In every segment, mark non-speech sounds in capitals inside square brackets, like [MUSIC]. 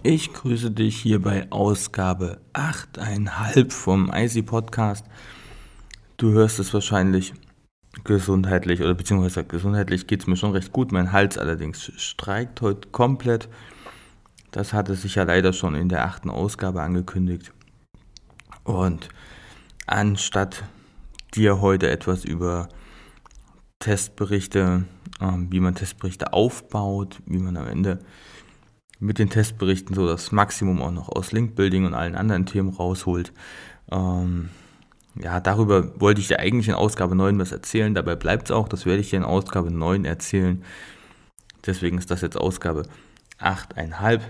Ich grüße dich hier bei Ausgabe 8,5 vom IC Podcast. Du hörst es wahrscheinlich gesundheitlich oder beziehungsweise gesundheitlich geht es mir schon recht gut. Mein Hals allerdings streikt heute komplett. Das hatte sich ja leider schon in der achten Ausgabe angekündigt. Und anstatt dir heute etwas über Testberichte, ähm, wie man Testberichte aufbaut, wie man am Ende mit den Testberichten so das Maximum auch noch aus Linkbuilding und allen anderen Themen rausholt. Ähm, ja, darüber wollte ich dir eigentlich in Ausgabe 9 was erzählen. Dabei bleibt es auch. Das werde ich dir in Ausgabe 9 erzählen. Deswegen ist das jetzt Ausgabe 8,5.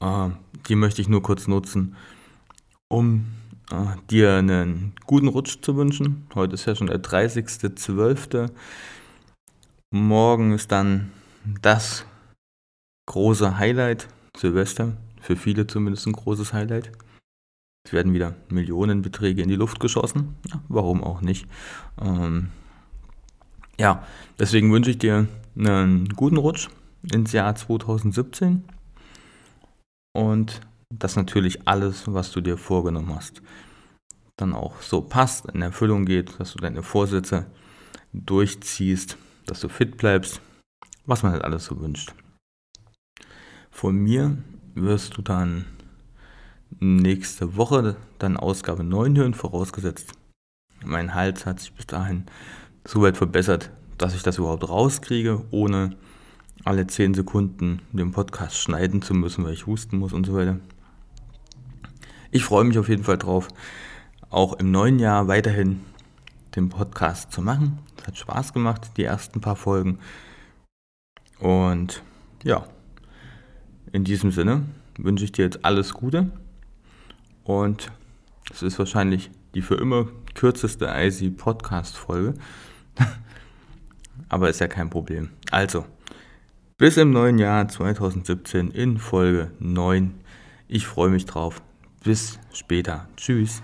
Äh, die möchte ich nur kurz nutzen, um äh, dir einen guten Rutsch zu wünschen. Heute ist ja schon der 30.12. Morgen ist dann das große Highlight, Silvester, für viele zumindest ein großes Highlight. Es werden wieder Millionenbeträge in die Luft geschossen. Ja, warum auch nicht? Ähm, ja, deswegen wünsche ich dir einen guten Rutsch ins Jahr 2017 und dass natürlich alles, was du dir vorgenommen hast, dann auch so passt, in Erfüllung geht, dass du deine Vorsätze durchziehst, dass du fit bleibst, was man halt alles so wünscht. Von mir wirst du dann nächste Woche dann Ausgabe 9 hören, vorausgesetzt mein Hals hat sich bis dahin so weit verbessert, dass ich das überhaupt rauskriege, ohne alle 10 Sekunden den Podcast schneiden zu müssen, weil ich husten muss und so weiter. Ich freue mich auf jeden Fall drauf, auch im neuen Jahr weiterhin den Podcast zu machen. Es hat Spaß gemacht, die ersten paar Folgen. Und ja, in diesem Sinne wünsche ich dir jetzt alles Gute und es ist wahrscheinlich die für immer kürzeste IC Podcast Folge. [LAUGHS] Aber ist ja kein Problem. Also, bis im neuen Jahr 2017 in Folge 9. Ich freue mich drauf. Bis später. Tschüss.